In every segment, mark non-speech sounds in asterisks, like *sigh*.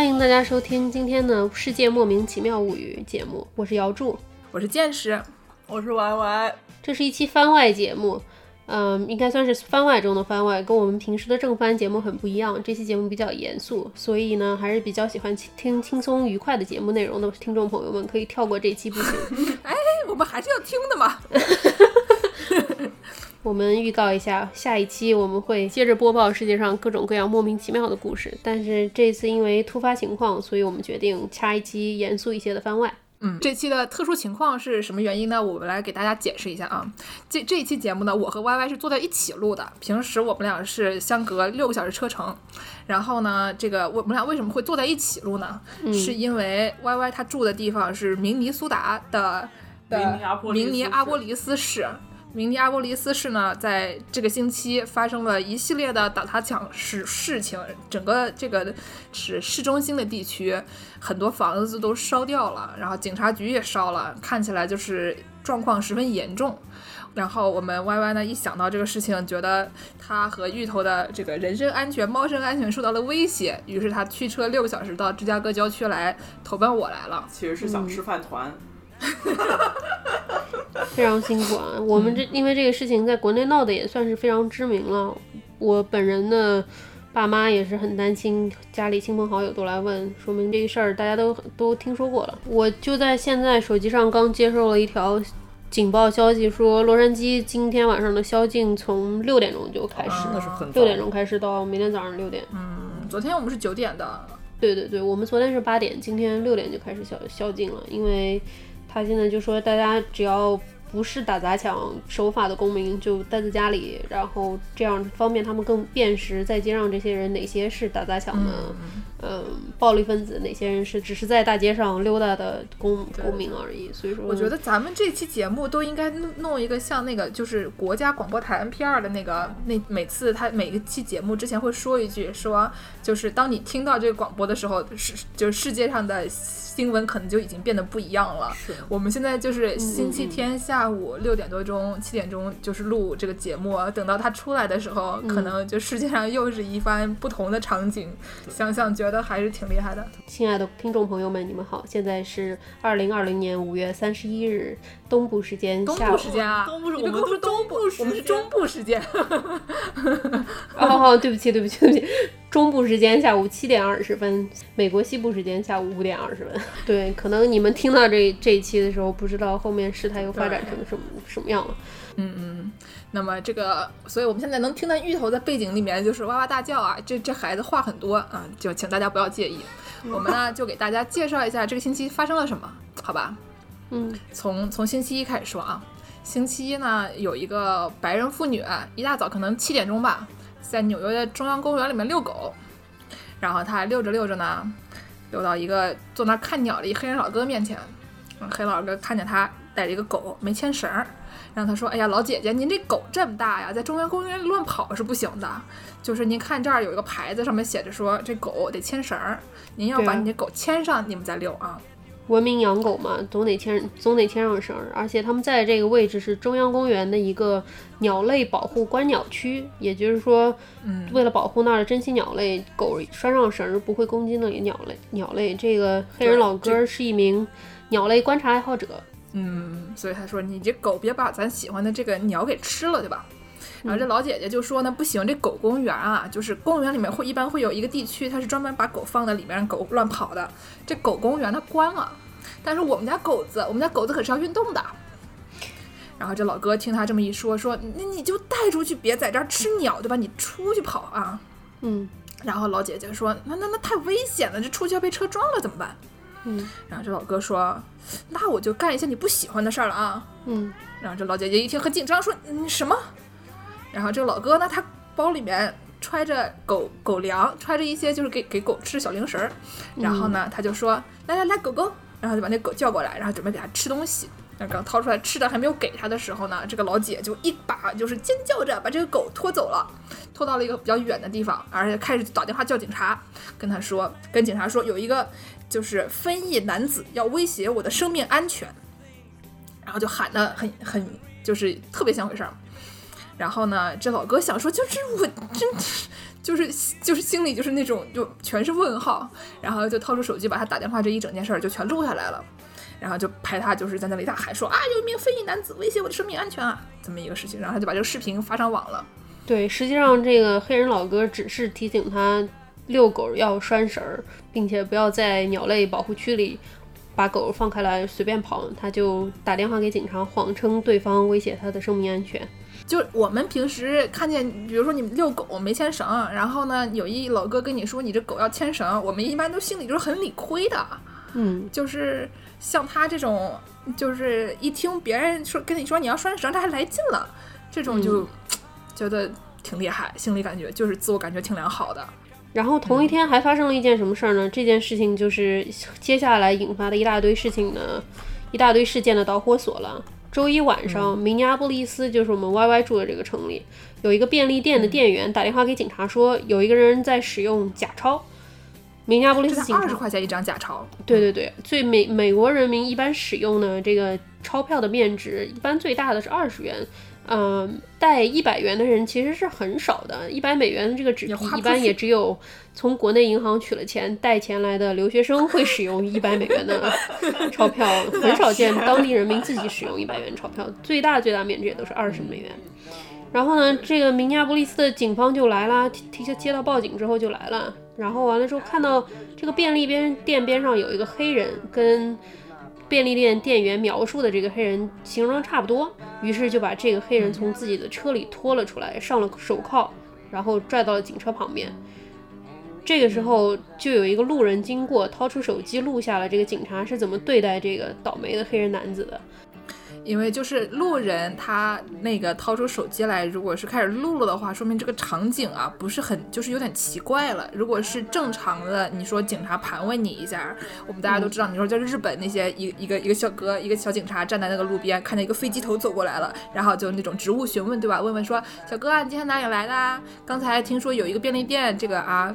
欢迎大家收听今天的《世界莫名其妙物语》节目，我是姚柱，我是剑师，我是 Y Y。这是一期番外节目，嗯，应该算是番外中的番外，跟我们平时的正番节目很不一样。这期节目比较严肃，所以呢，还是比较喜欢听轻松愉快的节目内容的听众朋友们可以跳过这期不行。*laughs* 哎，我们还是要听的嘛。*laughs* 我们预告一下，下一期我们会接着播报世界上各种各样莫名其妙的故事。但是这次因为突发情况，所以我们决定掐一期严肃一些的番外。嗯，这期的特殊情况是什么原因呢？我们来给大家解释一下啊。这这一期节目呢，我和 Y Y 是坐在一起录的。平时我们俩是相隔六个小时车程。然后呢，这个我们俩为什么会坐在一起录呢？是因为 Y Y 他住的地方是明尼苏达的明尼阿波利斯市。明尼阿波利斯市呢，在这个星期发生了一系列的打砸抢事事情，整个这个是市中心的地区，很多房子都烧掉了，然后警察局也烧了，看起来就是状况十分严重。然后我们 Y Y 呢，一想到这个事情，觉得他和芋头的这个人身安全、猫身安全受到了威胁，于是他驱车六个小时到芝加哥郊区来投奔我来了。其实是想吃饭团。*laughs* 非常辛苦啊！我们这因为这个事情在国内闹的也算是非常知名了。我本人的爸妈也是很担心，家里亲朋好友都来问，说明这个事儿大家都都听说过了。我就在现在手机上刚接受了一条警报消息，说洛杉矶今天晚上的宵禁从六点钟就开始，六点钟开始到明天早上六点。嗯，昨天我们是九点的。对对对，我们昨天是八点，今天六点就开始宵宵禁了，因为。他现在就说，大家只要不是打砸抢守法的公民，就待在家里，然后这样方便他们更辨识在街上这些人哪些是打砸抢的，嗯，暴力分子，哪些人是只是在大街上溜达的公公民而已。所以说，我觉得咱们这期节目都应该弄一个像那个，就是国家广播台 NPR 的那个，那每次他每一期节目之前会说一句，说就是当你听到这个广播的时候，是就是世界上的。新闻可能就已经变得不一样了。我们现在就是星期天下午六点多钟、七点钟就是录这个节目，等到它出来的时候，可能就世界上又是一番不同的场景。想想觉得还是挺厉害的。亲爱的听众朋友们，你们好，现在是二零二零年五月三十一日东部时间东部时间啊，东部是我们是东部，我们是中部时间。*laughs* 哦，对不起，对不起，对不起。中部时间下午七点二十分，美国西部时间下午五点二十分。*laughs* 对，可能你们听到这这一期的时候，不知道后面事态又发展成什么什么样了。嗯嗯。那么这个，所以我们现在能听到芋头在背景里面就是哇哇大叫啊，这这孩子话很多啊，就请大家不要介意。我们呢就给大家介绍一下这个星期发生了什么，好吧？嗯，从从星期一开始说啊，星期一呢有一个白人妇女，一大早可能七点钟吧。在纽约的中央公园里面遛狗，然后他遛着遛着呢，遛到一个坐那看鸟的一黑人老哥面前。黑老哥看见他带着一个狗没牵绳，然后他说：“哎呀，老姐姐，您这狗这么大呀，在中央公园乱跑是不行的。就是您看这儿有一个牌子，上面写着说这狗得牵绳，您要把你这狗牵上，你们再遛啊。”文明养狗嘛，总得牵总得牵上绳儿，而且他们在这个位置是中央公园的一个鸟类保护观鸟区，也就是说，嗯，为了保护那儿的珍稀鸟类，狗拴上绳儿不会攻击那里鸟类。鸟类，这个黑人老哥是一名鸟类观察爱好者，嗯，所以他说你这狗别把咱喜欢的这个鸟给吃了，对吧？然后这老姐姐就说呢，不行，这狗公园啊，就是公园里面会一般会有一个地区，它是专门把狗放在里面让狗乱跑的。这狗公园它关了，但是我们家狗子，我们家狗子可是要运动的。然后这老哥听他这么一说，说那你就带出去，别在这儿吃鸟，对吧？你出去跑啊。嗯。然后老姐姐说，那那那太危险了，这出去要被车撞了怎么办？嗯。然后这老哥说，那我就干一些你不喜欢的事儿了啊。嗯。然后这老姐姐一听很紧张，说你什么？然后这个老哥呢，他包里面揣着狗狗粮，揣着一些就是给给狗吃小零食儿。然后呢，他就说：“来来来，狗狗。”然后就把那狗叫过来，然后准备给它吃东西。那刚掏出来吃的还没有给他的时候呢，这个老姐就一把就是尖叫着把这个狗拖走了，拖到了一个比较远的地方，而且开始打电话叫警察，跟他说，跟警察说有一个就是非裔男子要威胁我的生命安全，然后就喊的很很就是特别像回事儿。然后呢，这老哥想说，就是我真 *laughs* 就是就是心里就是那种就全是问号，然后就掏出手机把他打电话这一整件事儿就全录下来了，然后就拍他就是在那里大喊说啊有一名非裔男子威胁我的生命安全啊这么一个事情，然后他就把这个视频发上网了。对，实际上这个黑人老哥只是提醒他遛狗要拴绳儿，并且不要在鸟类保护区里把狗放开来随便跑，他就打电话给警察，谎称对方威胁他的生命安全。就我们平时看见，比如说你遛狗没牵绳，然后呢，有一老哥跟你说你这狗要牵绳，我们一般都心里就是很理亏的。嗯，就是像他这种，就是一听别人说跟你说你要拴绳，他还来劲了，这种就觉得挺厉害，心里感觉就是自我感觉挺良好的。然后同一天还发生了一件什么事儿呢？这件事情就是接下来引发的一大堆事情的一大堆事件的导火索了。周一晚上，明尼阿波利斯就是我们 Y Y 住的这个城里，有一个便利店的店员打电话给警察说，有一个人在使用假钞。明尼阿波利斯警察二十块钱一张假钞，对对对，最美美国人民一般使用的这个钞票的面值，一般最大的是二十元。嗯，带一百元的人其实是很少的，一百美元的这个纸币一般也只有从国内银行取了钱带钱来的留学生会使用一百美元的 *laughs* 钞票，很少见当地人民自己使用一百元钞票，最大最大面值也都是二十美元。然后呢，这个明尼阿波利斯的警方就来了，提提前接到报警之后就来了，然后完了之后看到这个便利边店边上有一个黑人跟。便利店店员描述的这个黑人形容差不多，于是就把这个黑人从自己的车里拖了出来，上了手铐，然后拽到了警车旁边。这个时候，就有一个路人经过，掏出手机录下了这个警察是怎么对待这个倒霉的黑人男子的。因为就是路人他那个掏出手机来，如果是开始录了的话，说明这个场景啊不是很就是有点奇怪了。如果是正常的，你说警察盘问你一下，我们大家都知道，你说在日本那些一一个一个小哥一个小警察站在那个路边，看见一个飞机头走过来了，然后就那种职务询问，对吧？问问说小哥啊，你今天哪里来的？刚才听说有一个便利店，这个啊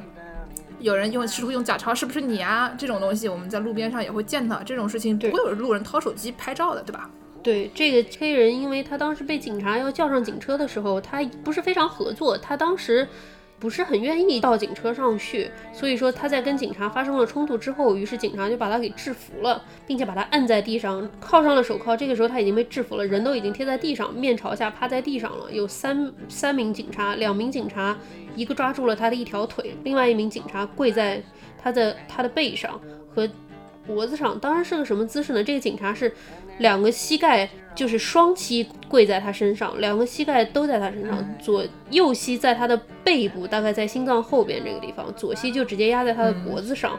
有人用试图用假钞，是不是你啊？这种东西我们在路边上也会见到，这种事情不会有路人掏手机拍照的，对吧？对这个黑人，因为他当时被警察要叫上警车的时候，他不是非常合作，他当时不是很愿意到警车上去，所以说他在跟警察发生了冲突之后，于是警察就把他给制服了，并且把他按在地上，铐上了手铐。这个时候他已经被制服了，人都已经贴在地上，面朝下趴在地上了。有三三名警察，两名警察，一个抓住了他的一条腿，另外一名警察跪在他的他的背上和脖子上。当时是个什么姿势呢？这个警察是。两个膝盖就是双膝跪在他身上，两个膝盖都在他身上，左右膝在他的背部，大概在心脏后边这个地方，左膝就直接压在他的脖子上。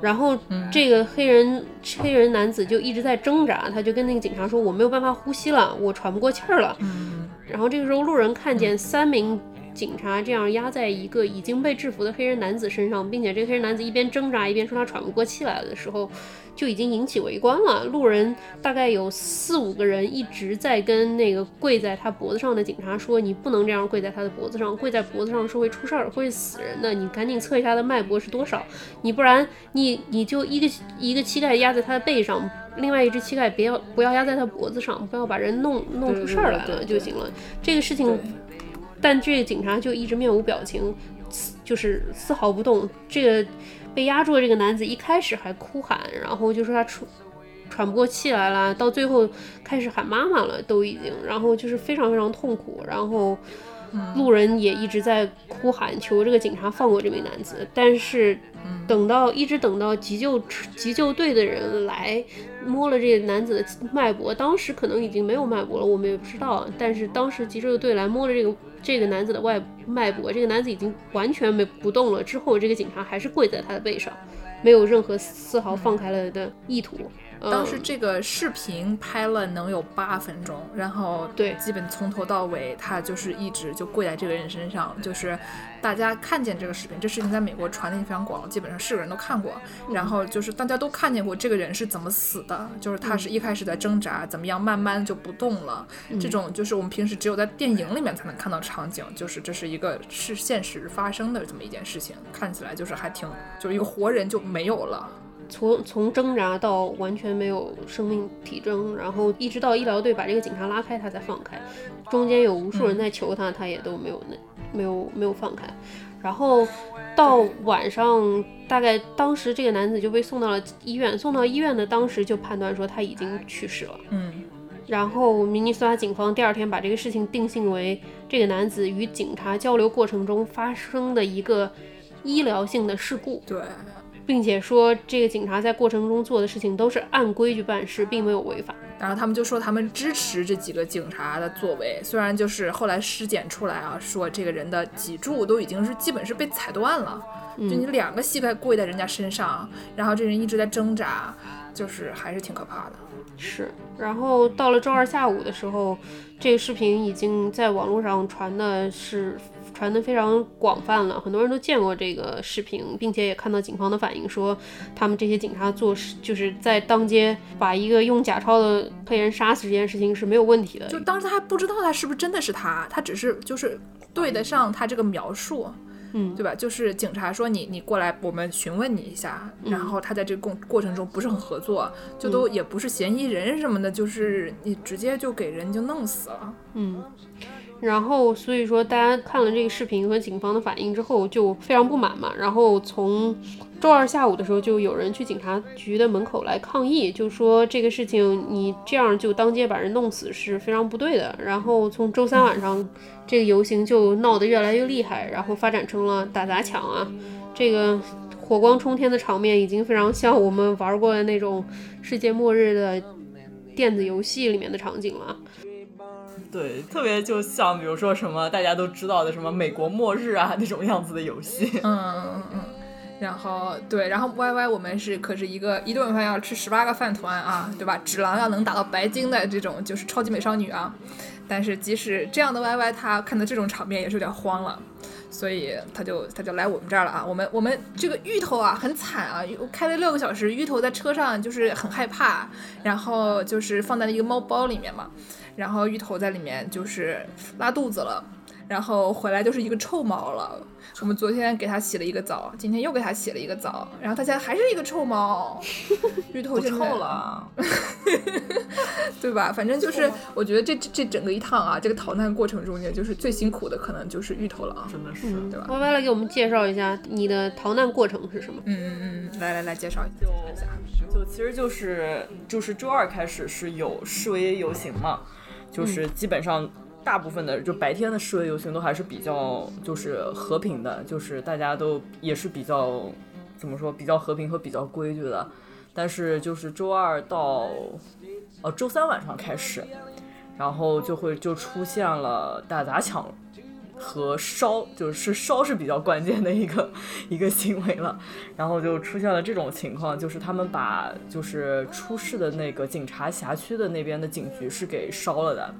然后这个黑人黑人男子就一直在挣扎，他就跟那个警察说：“我没有办法呼吸了，我喘不过气儿了。”然后这个时候路人看见三名警察这样压在一个已经被制服的黑人男子身上，并且这个黑人男子一边挣扎一边说他喘不过气来的时候。就已经引起围观了。路人大概有四五个人一直在跟那个跪在他脖子上的警察说：“你不能这样跪在他的脖子上，跪在脖子上是会出事儿，会死人的。你赶紧测一下他的脉搏是多少，你不然你你就一个一个膝盖压在他的背上，另外一只膝盖别要不要压在他脖子上，不要把人弄弄出事儿来了就行了。这个事情，但这个警察就一直面无表情，就是丝毫不动。这个。被压住的这个男子一开始还哭喊，然后就说他出喘不过气来了，到最后开始喊妈妈了，都已经，然后就是非常非常痛苦，然后路人也一直在哭喊求这个警察放过这名男子，但是等到一直等到急救急救队的人来摸了这个男子的脉搏，当时可能已经没有脉搏了，我们也不知道，但是当时急救队来摸了这个。这个男子的外脉搏，这个男子已经完全没不动了。之后，这个警察还是跪在他的背上，没有任何丝毫放开了的意图。当时这个视频拍了能有八分钟，然后对，基本从头到尾他就是一直就跪在这个人身上，就是大家看见这个视频，这视频在美国传的也非常广，基本上是个人都看过。然后就是大家都看见过这个人是怎么死的，就是他是一开始在挣扎，怎么样慢慢就不动了。这种就是我们平时只有在电影里面才能看到场景，就是这是一个是现实发生的这么一件事情，看起来就是还挺，就是一个活人就没有了。从从挣扎到完全没有生命体征，然后一直到医疗队把这个警察拉开，他才放开。中间有无数人在求他，他也都没有那没有没有放开。然后到晚上，大概当时这个男子就被送到了医院，送到医院的当时就判断说他已经去世了。嗯然后明尼苏达警方第二天把这个事情定性为这个男子与警察交流过程中发生的一个医疗性的事故，对，并且说这个警察在过程中做的事情都是按规矩办事，并没有违法。然后他们就说他们支持这几个警察的作为，虽然就是后来尸检出来啊，说这个人的脊柱都已经是基本是被踩断了，就你两个膝盖跪在人家身上，然后这人一直在挣扎，就是还是挺可怕的。是，然后到了周二下午的时候，这个视频已经在网络上传的是传的非常广泛了，很多人都见过这个视频，并且也看到警方的反应，说他们这些警察做事就是在当街把一个用假钞的黑人杀死这件事情是没有问题的。就当时他还不知道他是不是真的是他，他只是就是对得上他这个描述。嗯对吧？就是警察说你你过来，我们询问你一下，然后他在这个过过程中不是很合作，就都也不是嫌疑人什么的，就是你直接就给人就弄死了。嗯，然后所以说大家看了这个视频和警方的反应之后就非常不满嘛，然后从周二下午的时候就有人去警察局的门口来抗议，就说这个事情你这样就当街把人弄死是非常不对的。然后从周三晚上这个游行就闹得越来越厉害，然后发展成了打砸抢啊，这个火光冲天的场面已经非常像我们玩过的那种世界末日的电子游戏里面的场景了。对，特别就像比如说什么大家都知道的什么美国末日啊那种样子的游戏。嗯嗯嗯。然后对，然后 Y Y 我们是可是一个一顿饭要吃十八个饭团啊，对吧？纸狼要能打到白金的这种就是超级美少女啊。但是即使这样的 Y Y，他看到这种场面也是有点慌了，所以他就他就来我们这儿了啊。我们我们这个芋头啊很惨啊，开了六个小时，芋头在车上就是很害怕，然后就是放在了一个猫包里面嘛，然后芋头在里面就是拉肚子了。然后回来就是一个臭猫了。我们昨天给它洗了一个澡，今天又给它洗了一个澡，然后它现在还是一个臭猫。*laughs* 芋头不现在臭了，*laughs* 对吧？反正就是，我觉得这这这整个一趟啊，这个逃难过程中间，就是最辛苦的可能就是芋头了啊。真的是。对吧？歪歪来给我们介绍一下你的逃难过程是什么？嗯嗯嗯，来来来，介绍一下。就其实就是就是周二开始是有示威游行嘛，就是基本上大部分的就白天的示威游行都还是比较就是和平的，就是大家都也是比较怎么说比较和平和比较规矩的，但是就是周二到呃周三晚上开始，然后就会就出现了打砸抢。和烧就是烧是比较关键的一个 *laughs* 一个行为了，然后就出现了这种情况，就是他们把就是出事的那个警察辖区的那边的警局是给烧了的，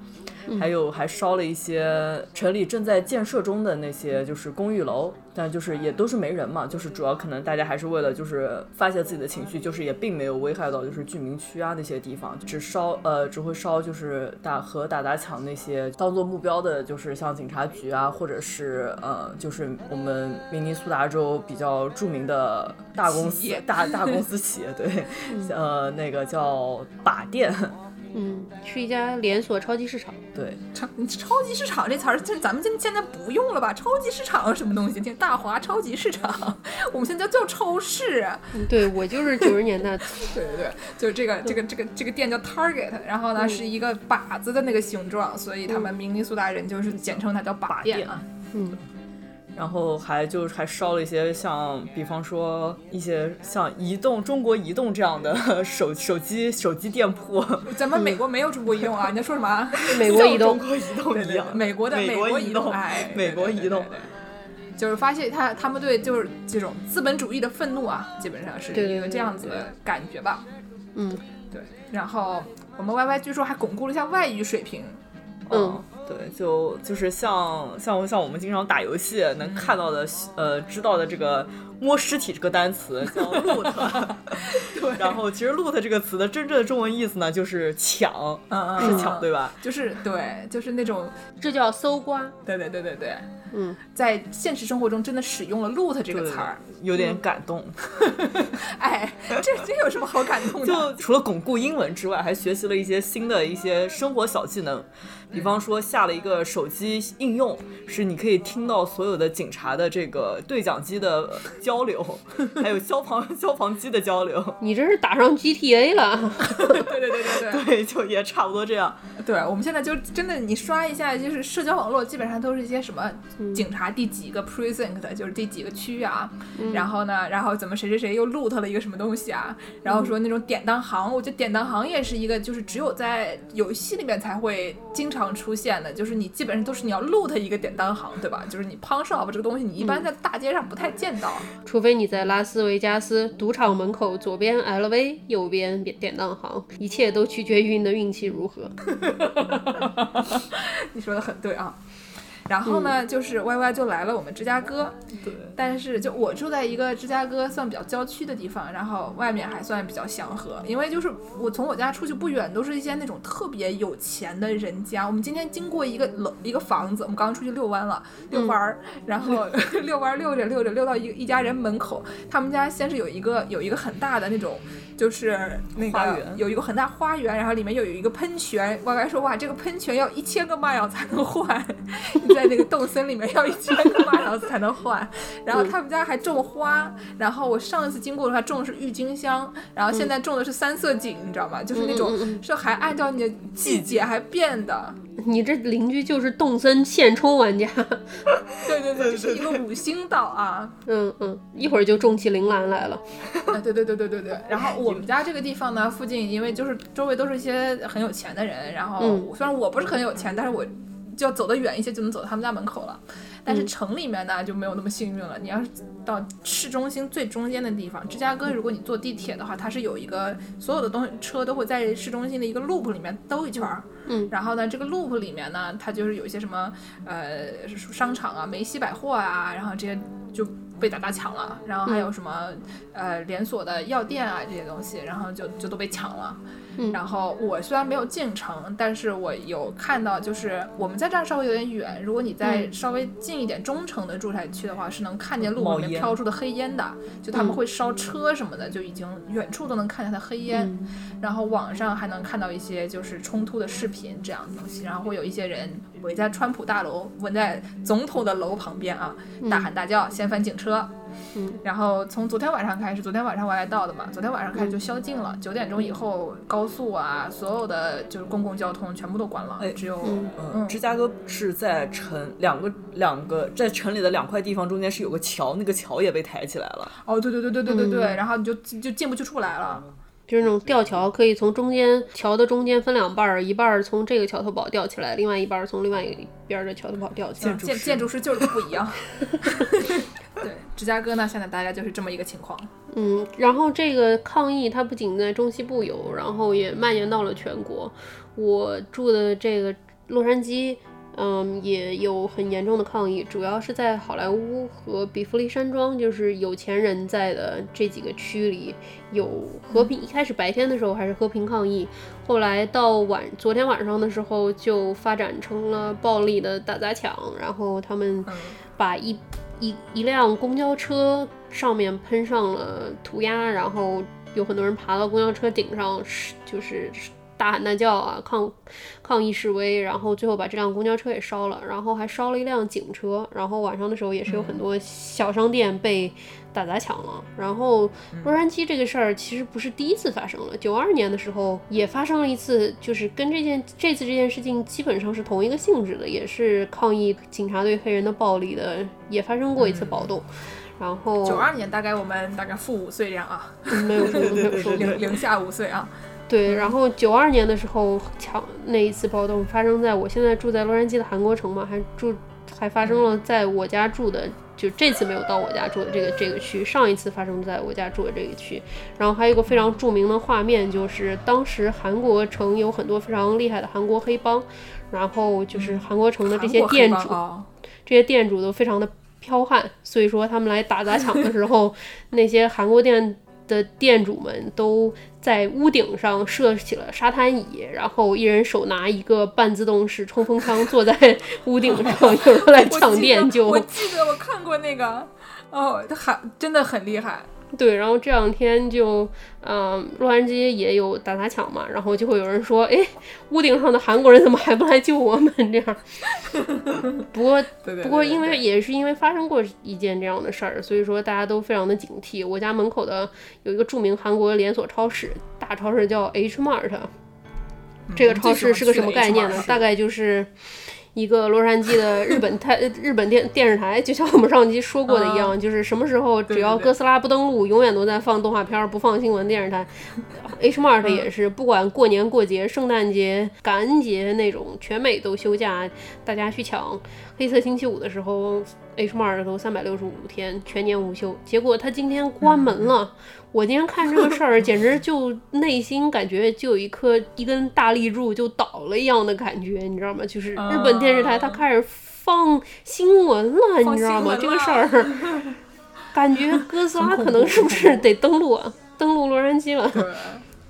还有还烧了一些城里正在建设中的那些就是公寓楼，但就是也都是没人嘛，就是主要可能大家还是为了就是发泄自己的情绪，就是也并没有危害到就是居民区啊那些地方，只烧呃只会烧就是打和打砸抢那些当做目标的，就是像警察局啊。或者是呃，就是我们明尼苏达州比较著名的大公司、大大公司企业，对，*laughs* 呃，那个叫靶店，嗯，去一家连锁超级市场。对，超超级市场这词儿，这咱们现现在不用了吧？超级市场什么东西？听大华超级市场，*laughs* 我们现在叫超市。对我就是九十年代。*laughs* 对对对，就是这个这个这个这个店叫 Target，然后呢是一个靶子的那个形状，所以他们明尼苏达人就是简称它叫靶店啊。嗯。然后还就是还烧了一些像，比方说一些像移动中国移动这样的 *laughs* 手手机手机店铺。咱们美国没有中国移动啊！你在说什么？*laughs* 美国移动，中国移动一样。美国的美国移动，哎，美国移动。就是发现他他们对就是这种资本主义的愤怒啊，基本上是一个这样子的感觉吧。嗯，对。然后我们 Y Y 据说还巩固了一下外语水平。嗯。对，就就是像像像我们经常打游戏能看到的，呃，知道的这个摸尸体这个单词叫 loot，*laughs* 对，然后其实 loot 这个词的真正的中文意思呢就是抢，嗯嗯，是抢对吧？就是对，就是那种这叫搜刮，对对对对对。嗯，在现实生活中真的使用了 “loot” 这个词儿，有点感动。*laughs* 哎，这这有什么好感动的？就除了巩固英文之外，还学习了一些新的一些生活小技能。比方说下了一个手机应用，是你可以听到所有的警察的这个对讲机的交流，*laughs* 还有消防 *laughs* 消防机的交流。你这是打上 GTA 了？*laughs* 对对对对对对，就也差不多这样。对，我们现在就真的，你刷一下，就是社交网络，基本上都是一些什么警察第几个 precinct，就是第几个区域啊，然后呢，然后怎么谁谁谁又 loot 了一个什么东西啊，然后说那种典当行，我觉得典当行也是一个，就是只有在游戏里面才会经常。出现的，就是你基本上都是你要 loot 一个典当行，对吧？就是你 pawn shop 这个东西，你一般在大街上不太见到，除非你在拉斯维加斯赌场门口左边 LV，右边典典当行，一切都取决于你的运气如何。*laughs* 你说的很对啊。然后呢，就是 Y Y 就来了我们芝加哥，对，但是就我住在一个芝加哥算比较郊区的地方，然后外面还算比较祥和，因为就是我从我家出去不远，都是一些那种特别有钱的人家。我们今天经过一个楼一个房子，我们刚刚出去遛弯了，遛弯儿，然后 *laughs* 遛弯遛着遛着遛到一一家人门口，他们家先是有一个有一个很大的那种。就是那个有一个很大花园，然后里面又有一个喷泉。歪歪说：“哇，这个喷泉要一千个 mile 才能换，*laughs* 在那个洞森里面要一千个 mile 才能换。”然后他们家还种花，然后我上一次经过的话种的是郁金香，然后现在种的是三色堇，你知道吗？*laughs* 就是那种是还按照你的季节还变的。你这邻居就是动森现充玩家。对 *laughs* 对对，这是一个五星岛啊。嗯嗯，一会儿就种起铃兰来了。啊，对对对对对对。然后我们家这个地方呢，附近因为就是周围都是一些很有钱的人，然后虽然我不是很有钱，但是我就要走得远一些就能走到他们家门口了。但是城里面呢就没有那么幸运了。你要是到市中心最中间的地方，芝加哥，如果你坐地铁的话，它是有一个所有的东西车都会在市中心的一个 loop 里面兜一圈儿。嗯，然后呢，这个 loop 里面呢，它就是有一些什么呃商场啊、梅西百货啊，然后这些就被大家抢了。然后还有什么呃连锁的药店啊这些东西，然后就就都被抢了。然后我虽然没有进城，但是我有看到，就是我们在这儿稍微有点远。如果你在稍微近一点中城的住宅区的话，是能看见路里面飘出的黑烟的，就他们会烧车什么的，就已经远处都能看见它黑烟。然后网上还能看到一些就是冲突的视频这样的东西，然后会有一些人围在川普大楼，围在总统的楼旁边啊，大喊大叫，掀翻警车。嗯，然后从昨天晚上开始，昨天晚上我来到的嘛，昨天晚上开始就宵禁了，九点钟以后高速啊，所有的就是公共交通全部都关了，只有嗯，芝加哥是在城两个两个在城里的两块地方中间是有个桥，那个桥也被抬起来了。哦，对对对对对对对，然后你就就进不去出不来了。就是那种吊桥，可以从中间桥的中间分两半儿，一半儿从这个桥头堡吊起来，另外一半儿从另外一边的桥头堡吊起来。建建筑师就是不一样。*laughs* 对，芝加哥呢，现在大概就是这么一个情况。嗯，然后这个抗议它不仅在中西部有，然后也蔓延到了全国。我住的这个洛杉矶。嗯，也有很严重的抗议，主要是在好莱坞和比弗利山庄，就是有钱人在的这几个区里有和平。一开始白天的时候还是和平抗议，后来到晚昨天晚上的时候就发展成了暴力的打砸抢，然后他们把一一一辆公交车上面喷上了涂鸦，然后有很多人爬到公交车顶上，是就是。大喊大叫啊，抗抗议示威，然后最后把这辆公交车也烧了，然后还烧了一辆警车，然后晚上的时候也是有很多小商店被打砸抢了。然后洛杉矶这个事儿其实不是第一次发生了，九二年的时候也发生了一次，就是跟这件这次这件事情基本上是同一个性质的，也是抗议警察对黑人的暴力的，也发生过一次暴动。然后九二年大概我们大概负五岁这样啊，*laughs* 没有说没有说零零下五岁啊。对，然后九二年的时候抢那一次暴动发生在我现在住在洛杉矶的韩国城嘛，还住还发生了在我家住的，就这次没有到我家住的这个这个区，上一次发生在我家住的这个区。然后还有一个非常著名的画面，就是当时韩国城有很多非常厉害的韩国黑帮，然后就是韩国城的这些店主，这些店主都非常的剽悍，所以说他们来打砸抢的时候，*laughs* 那些韩国店。的店主们都在屋顶上设起了沙滩椅，然后一人手拿一个半自动式冲锋枪，坐在屋顶上，*laughs* 有人来抢店就。我记得我看过那个，哦，他还真的很厉害。对，然后这两天就，嗯，洛杉矶也有打砸抢嘛，然后就会有人说，哎，屋顶上的韩国人怎么还不来救我们？*laughs* 这样。不过，不过因为也是因为发生过一件这样的事儿，所以说大家都非常的警惕。我家门口的有一个著名韩国连锁超市，大超市叫 H Mart，这个超市是个什么概念呢？大概就是。一个洛杉矶的日本台 *laughs* 日本电电视台，就像我们上期说过的一样，就是什么时候只要哥斯拉不登陆，永远都在放动画片，不放新闻。电视台。*laughs* H Mart 也是，不管过年过节、圣诞节、感恩节那种，全美都休假，大家去抢。黑色星期五的时候，H Mart 都三百六十五天全年无休。结果他今天关门了。我今天看这个事儿，*laughs* 简直就内心感觉就有一颗一根大立柱就倒了一样的感觉，你知道吗？就是日本电视台它开始放新闻了，你知道吗？这个事儿，*laughs* 感觉哥斯拉可能是不是得登陆啊？登陆洛杉矶了。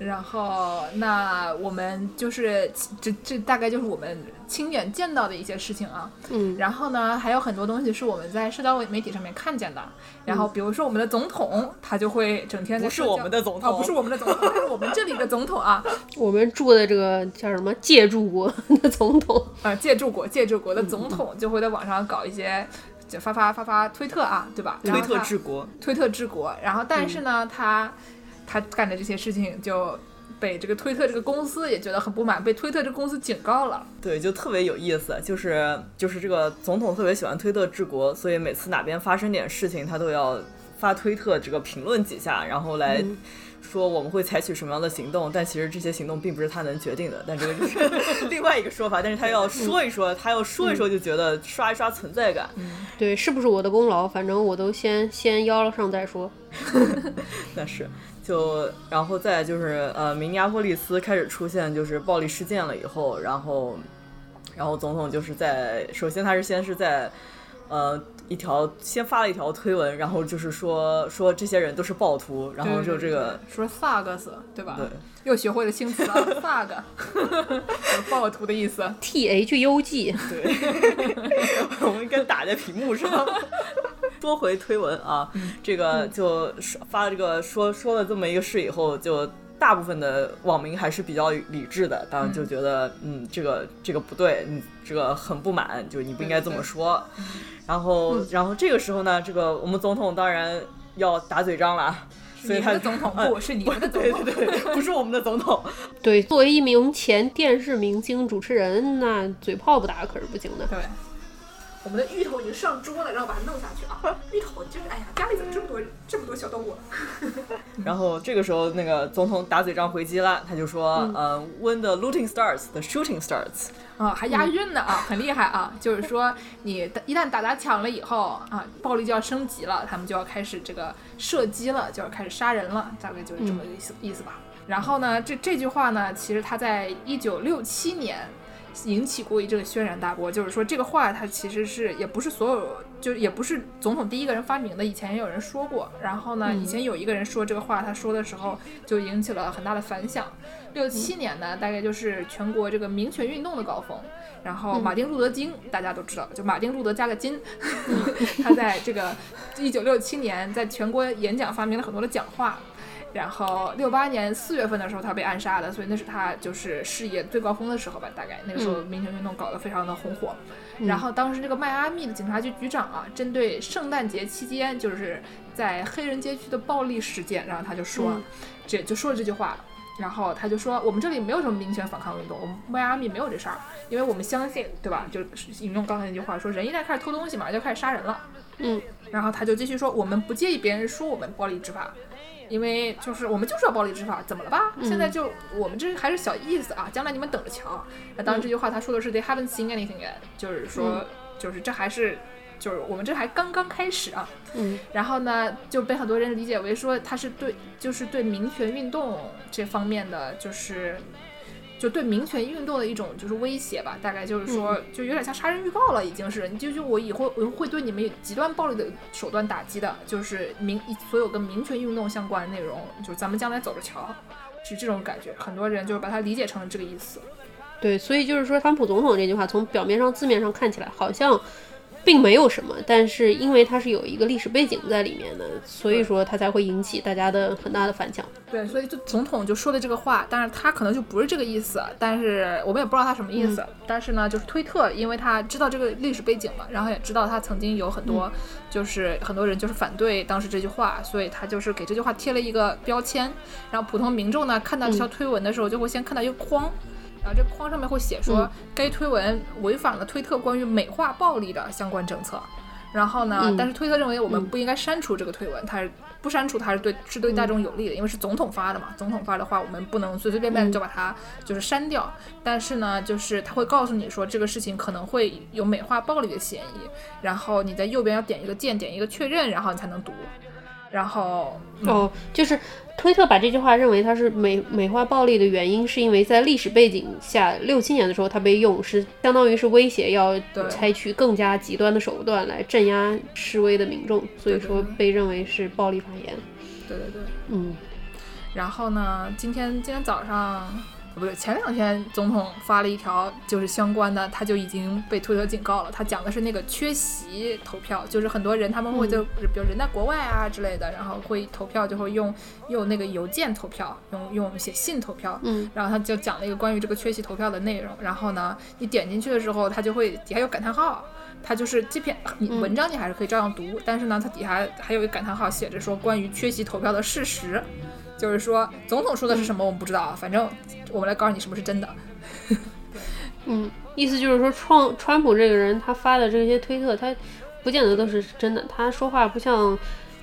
然后，那我们就是这这大概就是我们亲眼见到的一些事情啊。嗯。然后呢，还有很多东西是我们在社交媒体上面看见的。然后，比如说我们的总统，他就会整天在不是我们的总统，不是我们的总统，是我们这里的总统啊。*laughs* 我们住的这个叫什么借助国的总统啊，借助国借助国的总统就会在网上搞一些，就发发发发推特啊，对吧？推特治国，推特治国。然后，但是呢，他。他干的这些事情就被这个推特这个公司也觉得很不满，被推特这个公司警告了。对，就特别有意思，就是就是这个总统特别喜欢推特治国，所以每次哪边发生点事情，他都要发推特这个评论几下，然后来说我们会采取什么样的行动。但其实这些行动并不是他能决定的，但这个就是 *laughs* 另外一个说法。但是他要说一说，他要说一说，就觉得刷一刷存在感。对，是不是我的功劳？反正我都先先邀了上再说。*laughs* 那是。就然后再就是呃，明尼阿波利斯开始出现就是暴力事件了以后，然后，然后总统就是在首先他是先是在，呃一条先发了一条推文，然后就是说说这些人都是暴徒，然后就这个说 thugs 对吧？对，又学会了新词 *laughs* 了 thug，*laughs* 暴徒的意思，T H U G，对，我们应该打在屏幕上。*laughs* 说回推文啊，这个就发了这个说说了这么一个事以后，就大部分的网民还是比较理智的，当然就觉得嗯，这个这个不对，你这个很不满，就你不应该这么说。然后然后这个时候呢，这个我们总统当然要打嘴仗了，所以他的总统 *laughs* 不是你们的总统，对对对，不是我们的总统。*laughs* 对，作为一名前电视明星主持人，那嘴炮不打可是不行的。对。我们的芋头已经上桌了，然后把它弄下去啊！芋头就是，哎呀，家里怎么这么多这么多小动物？*laughs* 然后这个时候，那个总统打嘴仗回击了，他就说：“呃，When the looting starts, the shooting starts。”啊，还押韵呢啊，很厉害啊！就是说，你一旦打砸抢了以后啊，暴力就要升级了，他们就要开始这个射击了，就要开始杀人了，大概就是这么个意思意思吧。然后呢，这这句话呢，其实他在一九六七年。引起过一阵轩然大波，就是说这个话它其实是也不是所有，就也不是总统第一个人发明的，以前也有人说过。然后呢，以前有一个人说这个话，他说的时候就引起了很大的反响。六七年呢，大概就是全国这个民权运动的高峰。然后马丁路德金大家都知道，就马丁路德加个金，*laughs* 他在这个一九六七年在全国演讲发明了很多的讲话。然后六八年四月份的时候，他被暗杀的，所以那是他就是事业最高峰的时候吧，大概那个时候民权运动搞得非常的红火。然后当时这个迈阿密的警察局局长啊，针对圣诞节期间就是在黑人街区的暴力事件，然后他就说，这就说了这句话，然后他就说我们这里没有什么民权反抗运动，我们迈阿密没有这事儿，因为我们相信，对吧？就引用刚才那句话说，人一旦开始偷东西，马上就开始杀人了。嗯，然后他就继续说，我们不介意别人说我们暴力执法。因为就是我们就是要暴力执法，怎么了吧？现在就我们这还是小意思啊，将来你们等着瞧。那当然这句话他说的是 They haven't seen anything yet，就是说就是这还是就是我们这还刚刚开始啊。嗯。然后呢就被很多人理解为说他是对就是对民权运动这方面的就是。就对民权运动的一种就是威胁吧，大概就是说，就有点像杀人预告了，已经是，你就就我以后我会对你们极端暴力的手段打击的，就是民所有跟民权运动相关的内容，就是咱们将来走着瞧，是这种感觉，很多人就是把它理解成了这个意思。对，所以就是说，川普总统这句话从表面上字面上看起来好像。并没有什么，但是因为它是有一个历史背景在里面的，所以说它才会引起大家的很大的反响。对，所以就总统就说的这个话，但是他可能就不是这个意思，但是我们也不知道他什么意思。但是呢，就是推特，因为他知道这个历史背景嘛，然后也知道他曾经有很多，就是很多人就是反对当时这句话，所以他就是给这句话贴了一个标签。然后普通民众呢，看到这条推文的时候，就会先看到一个框。然后这框上面会写说，该推文违反了推特关于美化暴力的相关政策。然后呢，但是推特认为我们不应该删除这个推文，它是不删除它是对是对大众有利的，因为是总统发的嘛。总统发的话，我们不能随随便便就把它就是删掉。但是呢，就是他会告诉你说这个事情可能会有美化暴力的嫌疑。然后你在右边要点一个键，点一个确认，然后你才能读。然后哦，就是推特把这句话认为它是美美化暴力的原因，是因为在历史背景下，六七年的时候它被用是相当于是威胁要采取更加极端的手段来镇压示威的民众，所以说被认为是暴力发言。对对对，嗯。然后呢，今天今天早上。不对前两天总统发了一条，就是相关的，他就已经被推特警告了。他讲的是那个缺席投票，就是很多人他们会就比如人在国外啊之类的，然后会投票就会用用那个邮件投票，用用写信投票。嗯，然后他就讲了一个关于这个缺席投票的内容。然后呢，你点进去的时候，他就会底下有感叹号，他就是这篇你文章你还是可以照样读，但是呢，它底下还有一个感叹号，写着说关于缺席投票的事实。就是说，总统说的是什么，我们不知道。反正我们来告诉你什么是真的。*laughs* 嗯，意思就是说，川川普这个人，他发的这些推特，他不见得都是真的。他说话不像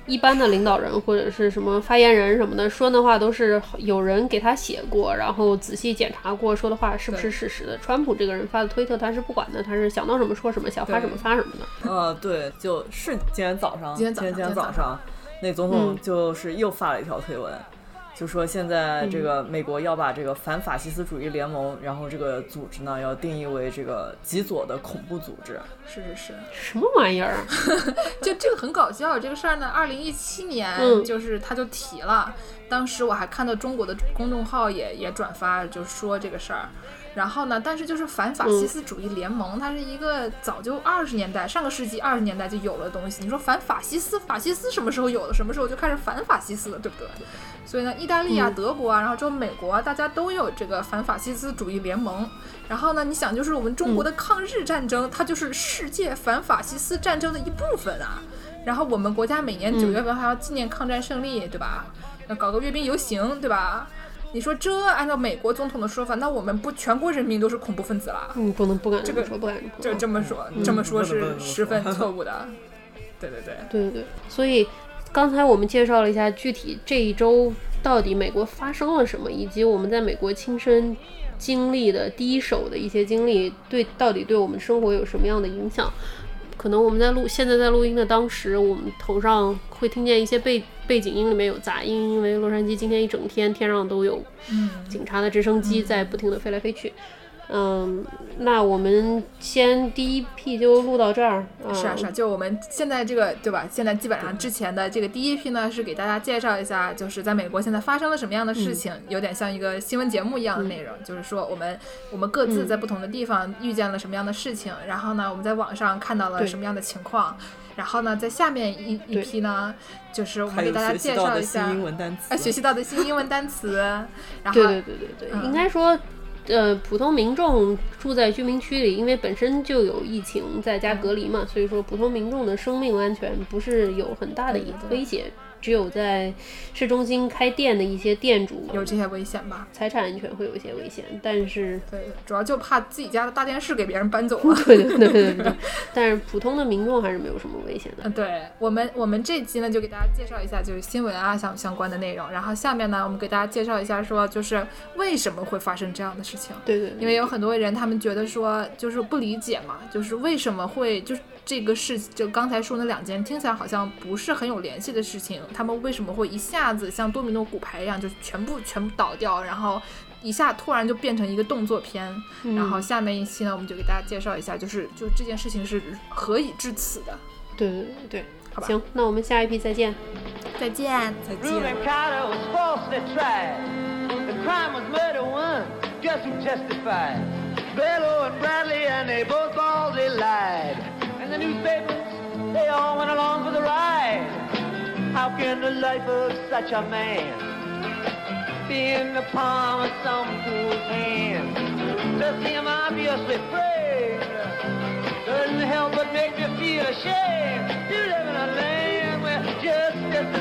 一般的领导人或者是什么发言人什么的，说的话都是有人给他写过，然后仔细检查过，说的话是不是事实的。川普这个人发的推特，他是不管的，他是想到什么说什么，想发什么发什么的。呃，对，就是今天早上，今天今天早上，那总统就是又发了一条推文。就说现在这个美国要把这个反法西斯主义联盟，然后这个组织呢要定义为这个极左的恐怖组织。是是是，什么玩意儿？*laughs* 就这个很搞笑。这个事儿呢，二零一七年就是他就提了，当时我还看到中国的公众号也也转发，就说这个事儿。然后呢？但是就是反法西斯主义联盟，它是一个早就二十年代上个世纪二十年代就有了东西。你说反法西斯，法西斯什么时候有的？什么时候就开始反法西斯了，对不对？所以呢，意大利啊、德国啊，然后之后美国啊，大家都有这个反法西斯主义联盟。然后呢，你想，就是我们中国的抗日战争，它就是世界反法西斯战争的一部分啊。然后我们国家每年九月份还要纪念抗战胜利，对吧？要搞个阅兵游行，对吧？你说这按照美国总统的说法，那我们不全国人民都是恐怖分子了？嗯，不能不敢这个说，不敢这这么说，这么说是十分错误的。对对对，对对对。所以刚才我们介绍了一下具体这一周到底美国发生了什么，以及我们在美国亲身经历的第一手的一些经历，对到底对我们生活有什么样的影响？可能我们在录现在在录音的当时，我们头上会听见一些背背景音里面有杂音，因为洛杉矶今天一整天天上都有警察的直升机在不停的飞来飞去。嗯，那我们先第一批就录到这儿。是啊是啊，就我们现在这个对吧？现在基本上之前的这个第一批呢，是给大家介绍一下，就是在美国现在发生了什么样的事情，有点像一个新闻节目一样的内容，就是说我们我们各自在不同的地方遇见了什么样的事情，然后呢，我们在网上看到了什么样的情况，然后呢，在下面一一批呢，就是我们给大家介绍一下啊，学习到的新英文单词，然后对对对对对，应该说。呃，普通民众住在居民区里，因为本身就有疫情在家隔离嘛，所以说普通民众的生命安全不是有很大的一个威胁。只有在市中心开店的一些店主有这些危险吧，财产安全会有一些危险，但是对，主要就怕自己家的大电视给别人搬走 *laughs* 了。对对对对对，*laughs* 但是普通的民众还是没有什么危险的。嗯，对我们我们这期呢就给大家介绍一下就是新闻啊相相关的内容，然后下面呢我们给大家介绍一下说就是为什么会发生这样的事情。对对，因为有很多人他们觉得说就是不理解嘛，就是为什么会就是。这个事就刚才说那两件听起来好像不是很有联系的事情，他们为什么会一下子像多米诺骨牌一样就全部全部倒掉，然后一下突然就变成一个动作片。嗯然后下面一期呢，我们就给大家介绍一下，就是就这件事情是何以至此的。对对对对，好吧行，那我们下一批再见。再见，再 Reuben Carter was falsely tried. The crime was murder one. Guess who testified? Bello and Bradley, and they both baldly lied. And the newspapers, they all went along for the ride. How can the life of such a man be in the palm of some fool's hand? To see him obviously framed couldn't help but make me feel ashamed to live in a land where justice